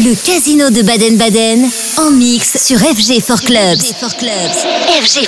Le casino de Baden-Baden en mix sur FG for Clubs. FG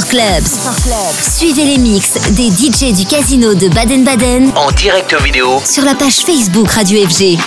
for Clubs. Suivez les mix des DJ du casino de Baden-Baden en direct vidéo sur la page Facebook Radio FG.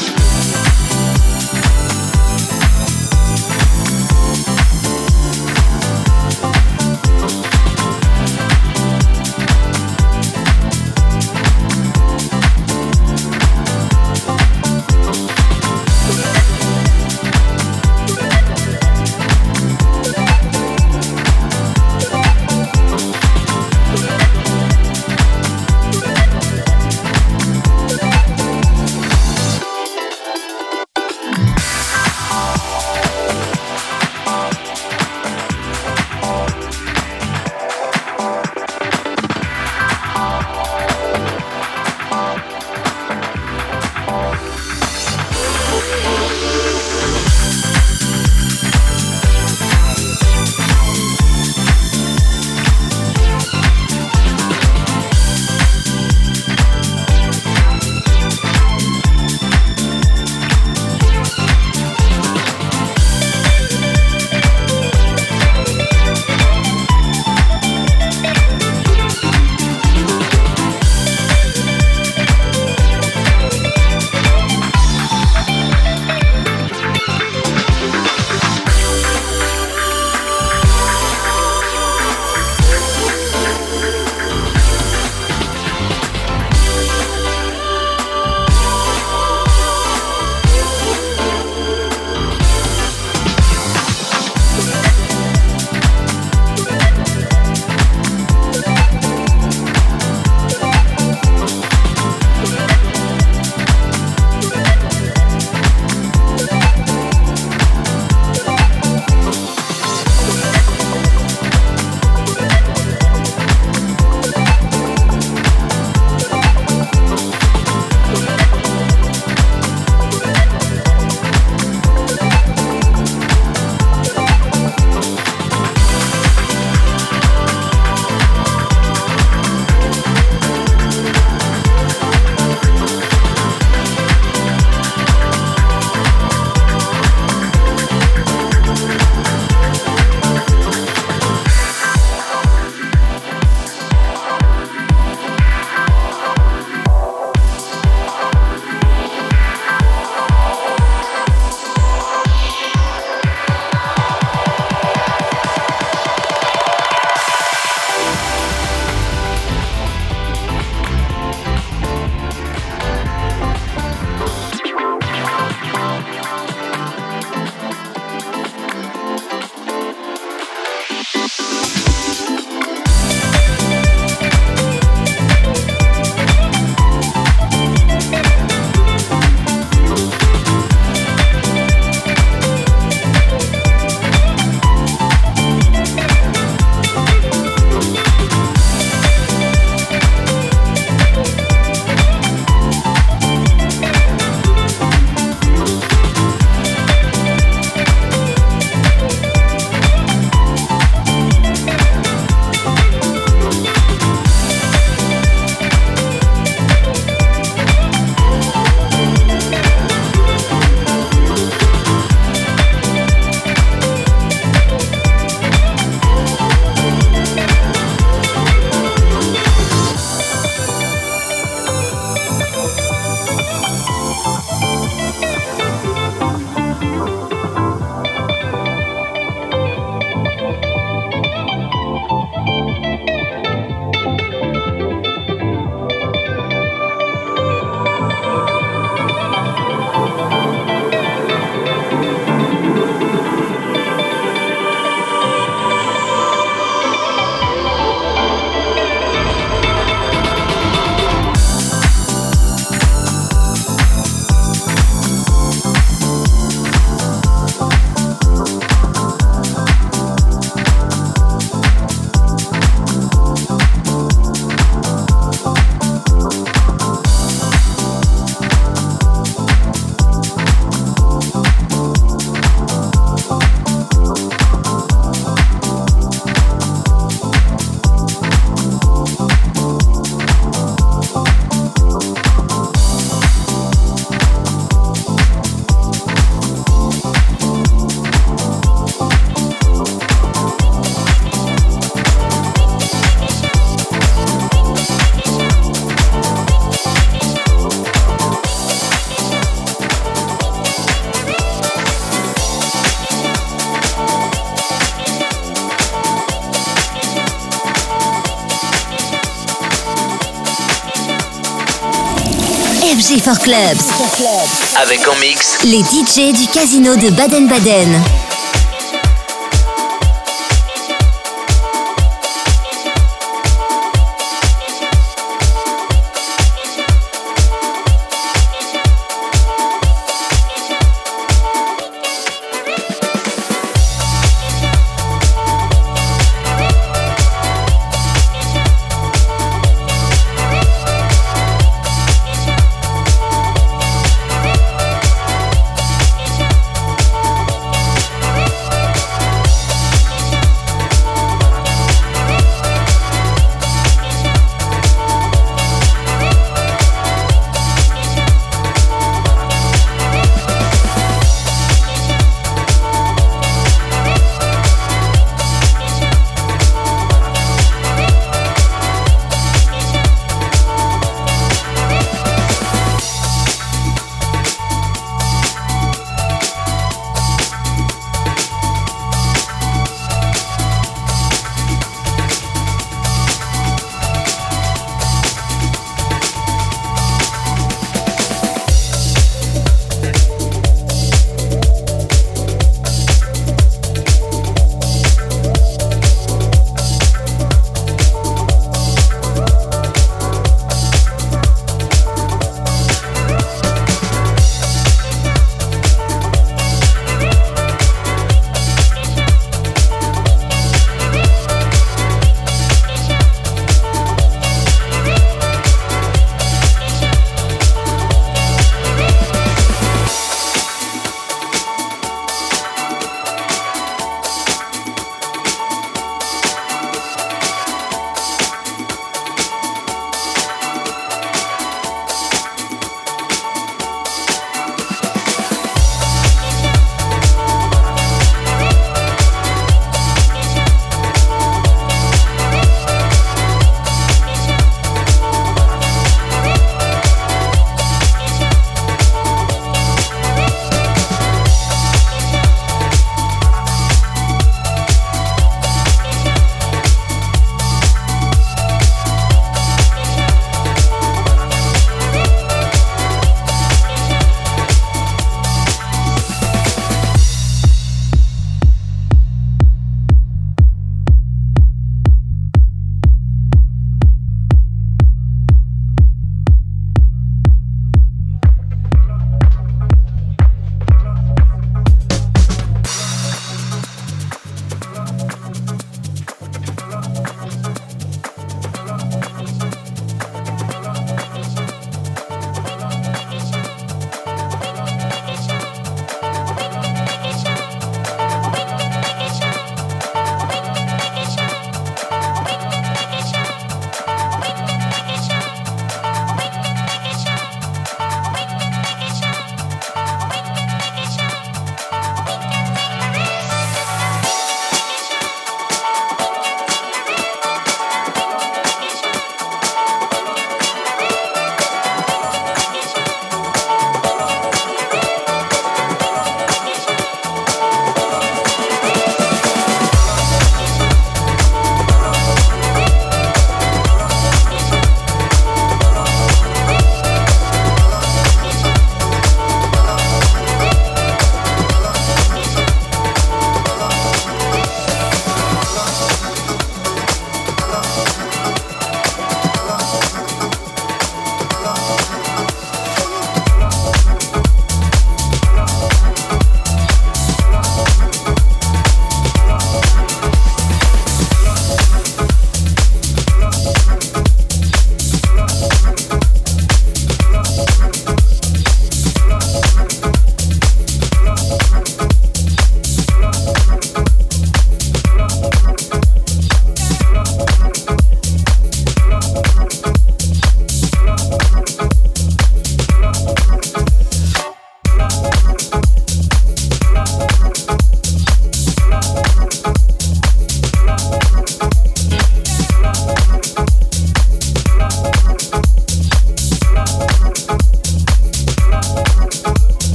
Avec en mix les DJ du casino de Baden-Baden.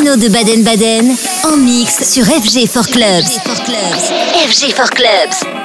Casino de Baden-Baden en mix sur FG for Clubs. FG for Clubs.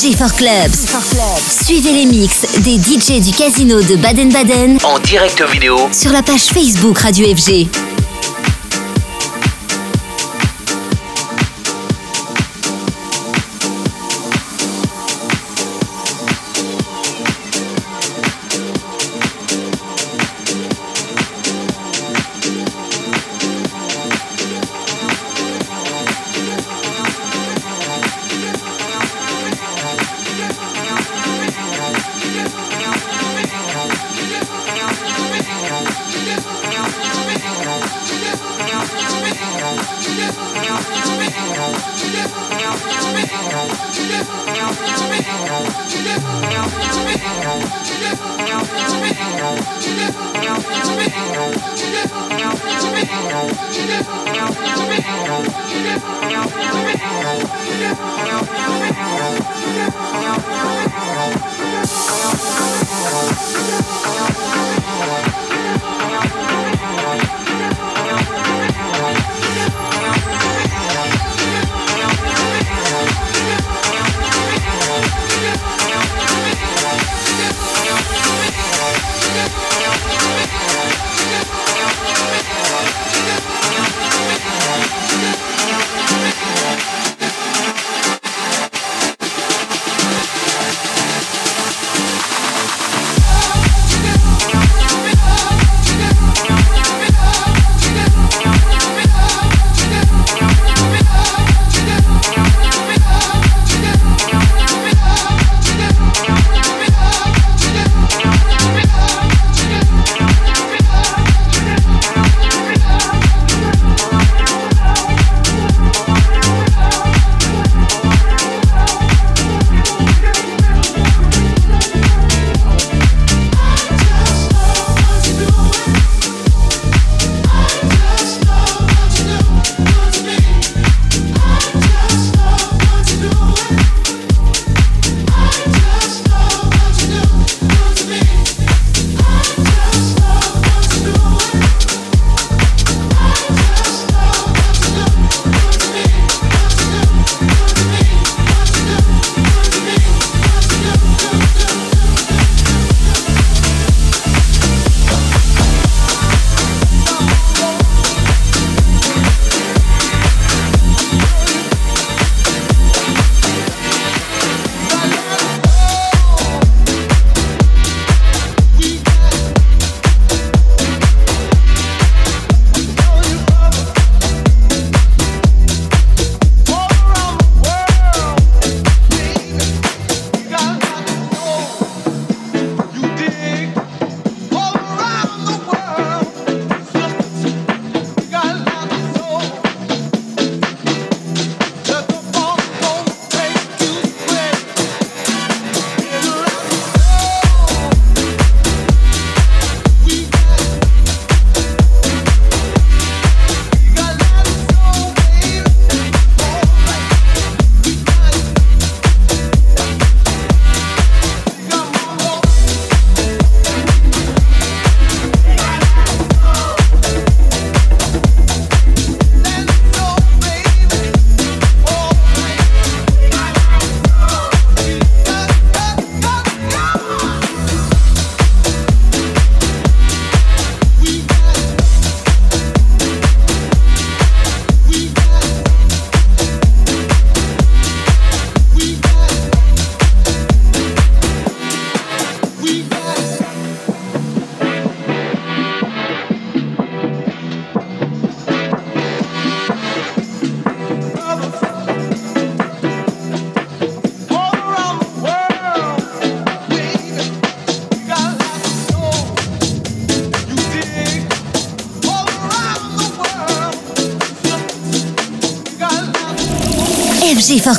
FG for Clubs. Suivez les mix des DJ du casino de Baden-Baden En direct vidéo sur la page Facebook Radio FG.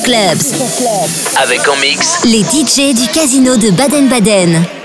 Clubs. Avec en mix les DJ du casino de Baden-Baden.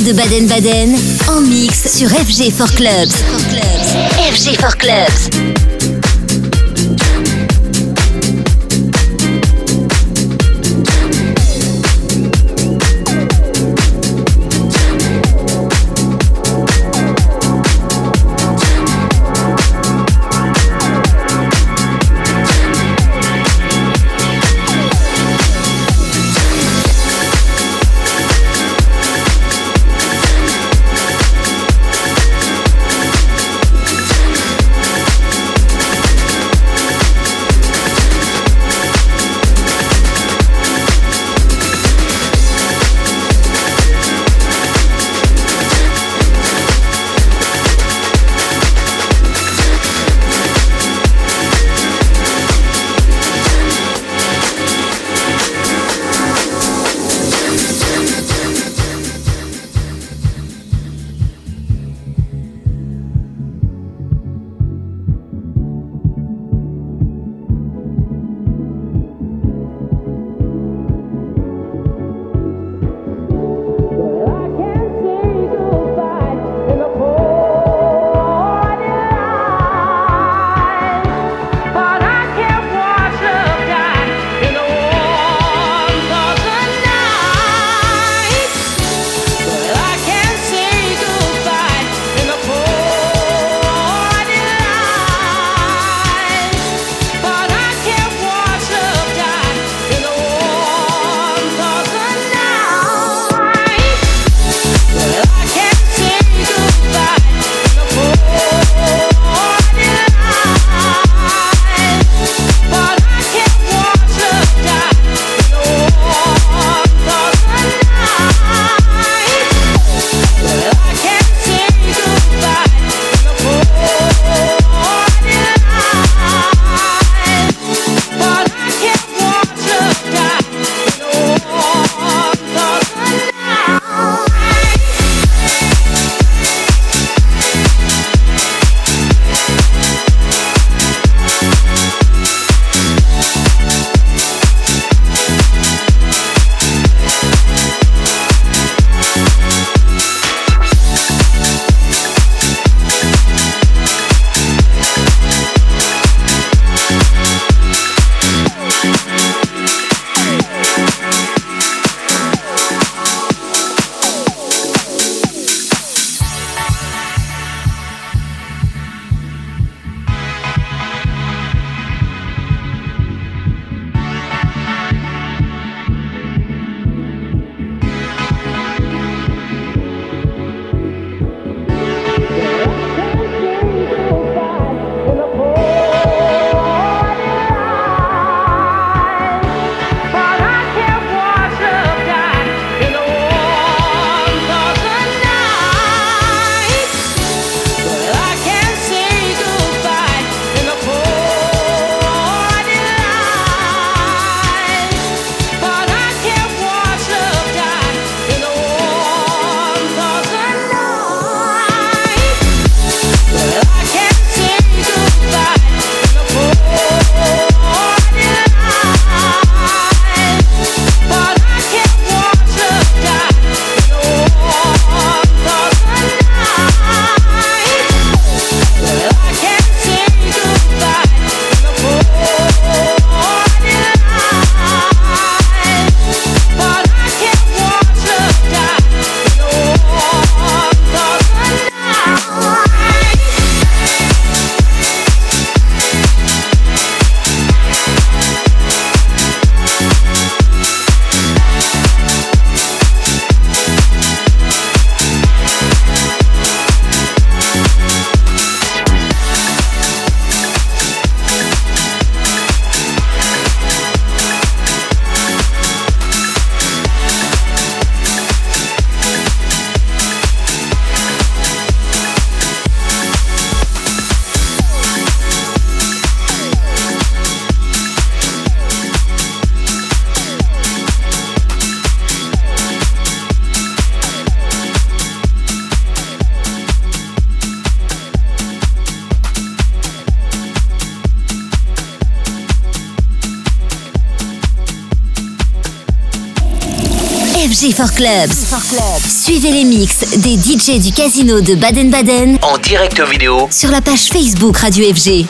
De Baden-Baden en mix sur FG for Clubs. FG for Clubs. Clubs. Suivez les mix des DJ du casino de Baden-Baden En direct vidéo sur la page Facebook Radio FG.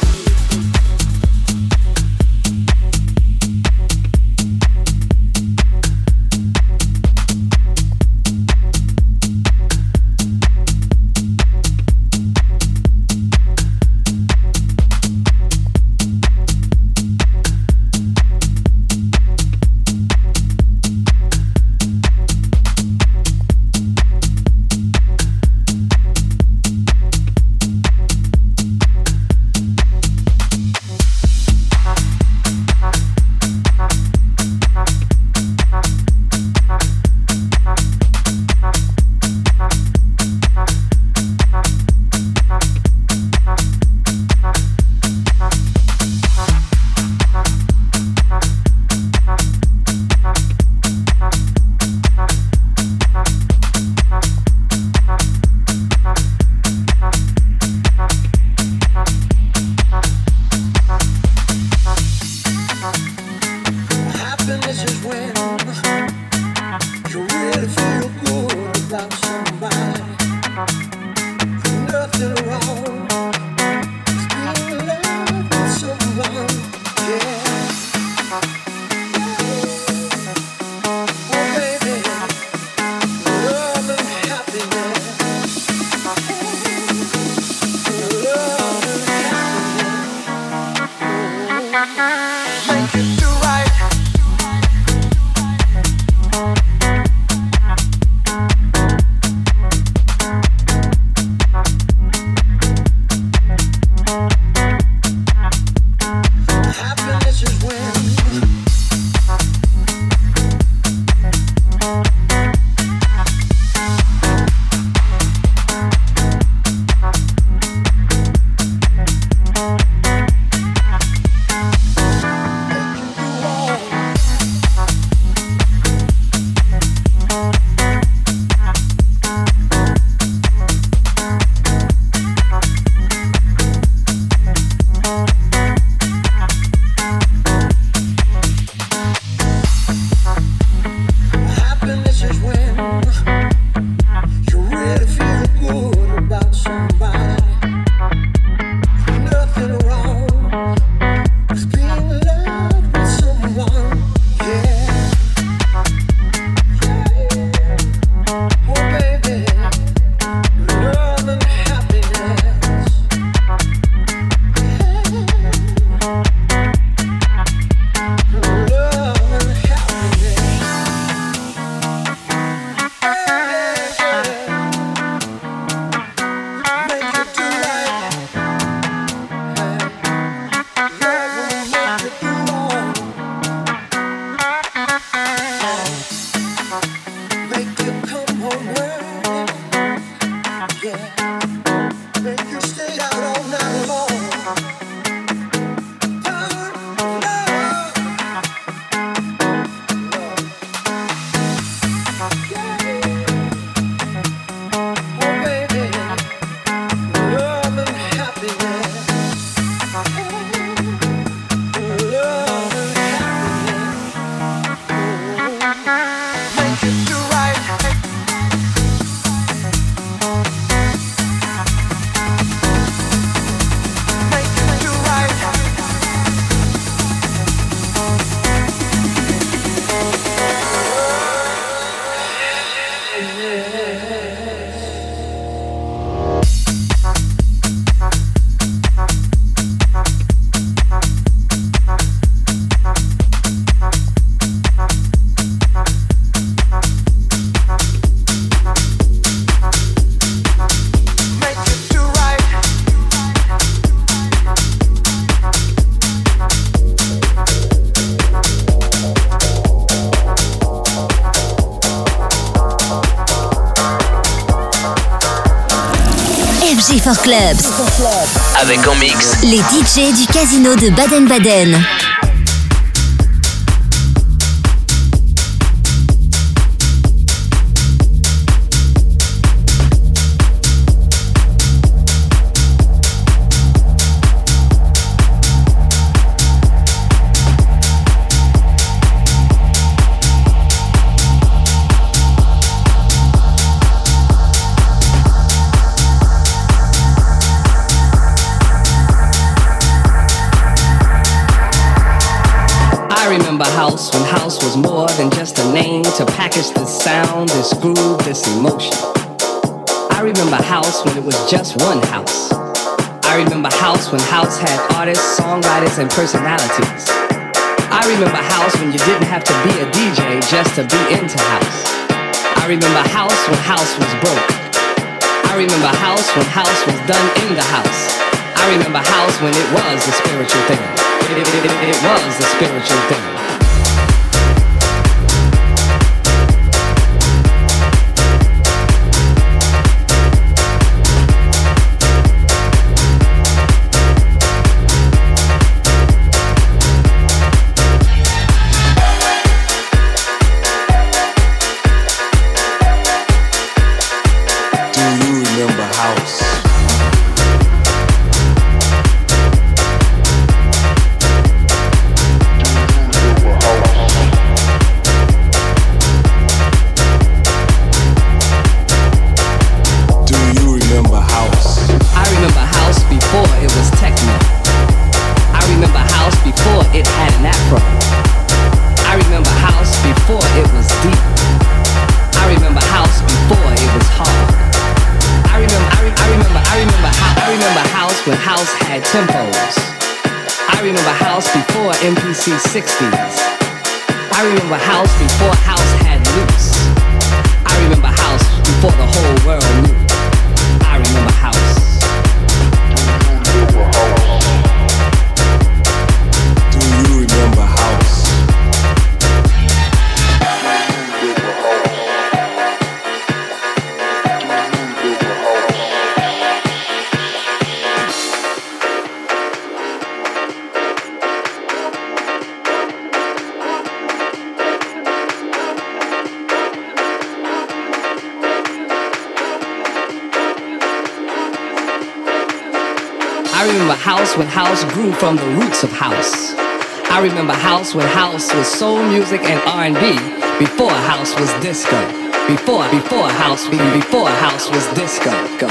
Clubs. Avec en mix les DJ du casino de Baden-Baden. Package this sound, this groove, this emotion. I remember house when it was just one house. I remember house when house had artists, songwriters, and personalities. I remember house when you didn't have to be a DJ just to be into house. I remember house when house was broke. I remember house when house was done in the house. I remember house when it was a spiritual thing. It, it, it, it was a spiritual thing. MPC 60s. I remember house before house had loops. I remember house before the whole world knew. House when house grew from the roots of house. I remember house when house was soul music and R&B before house was disco. Before before house before house was disco. Go?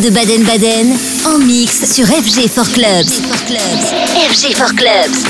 De Baden-Baden en mix sur FG for Clubs. FG for Clubs.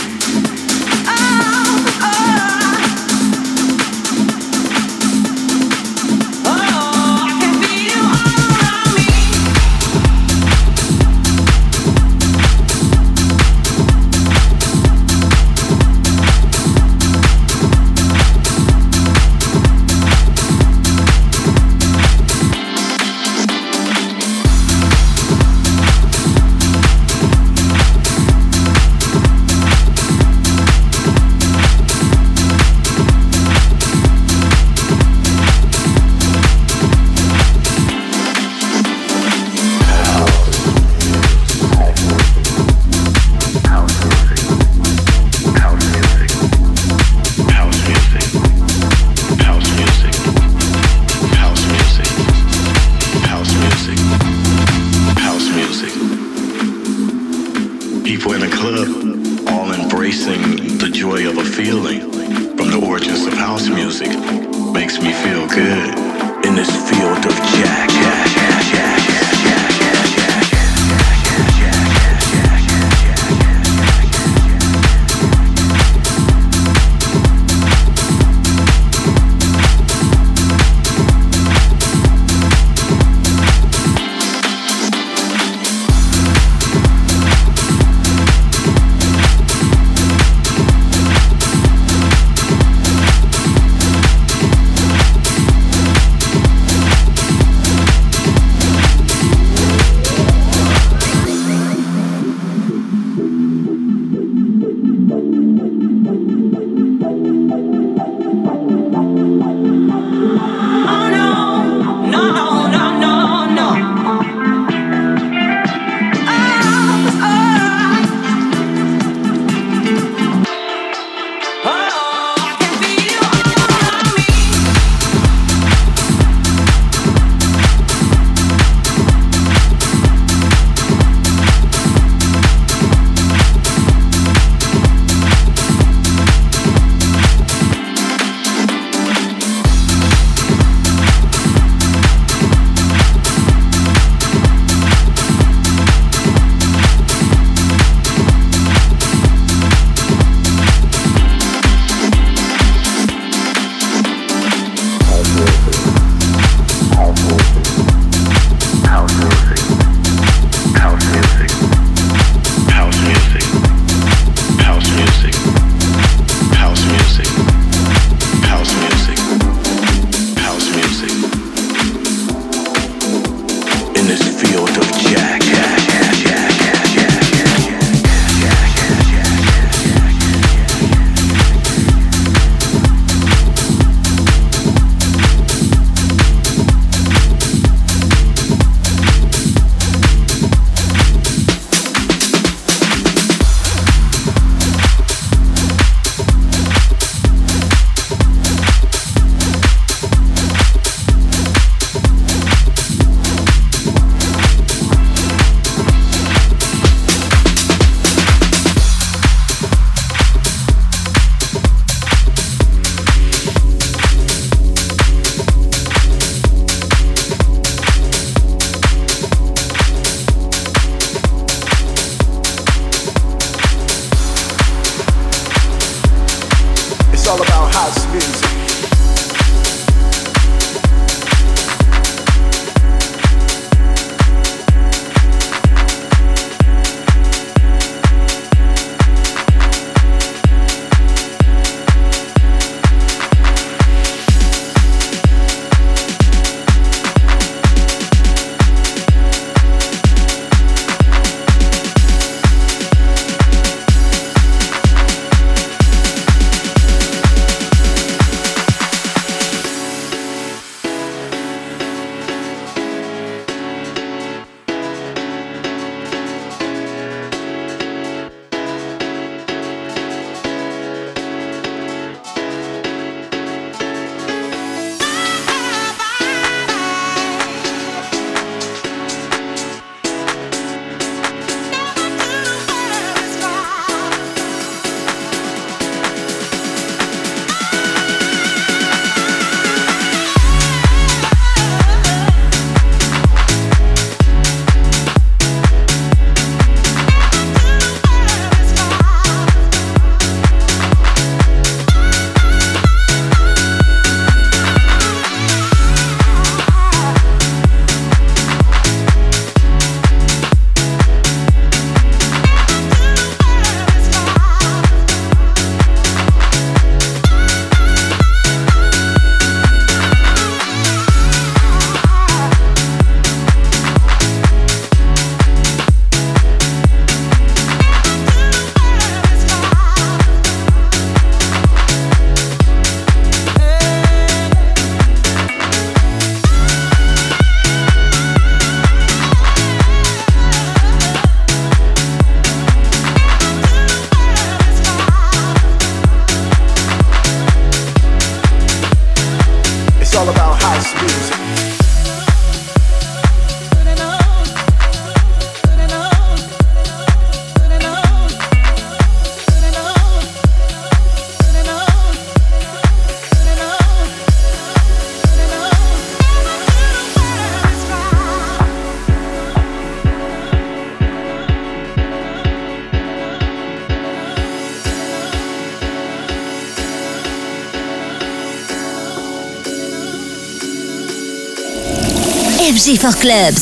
G4 Clubs.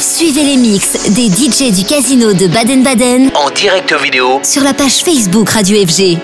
Suivez les mix des DJ du casino de Baden-Baden en direct vidéo sur la page Facebook Radio FG.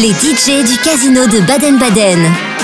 Les DJ du casino de Baden-Baden.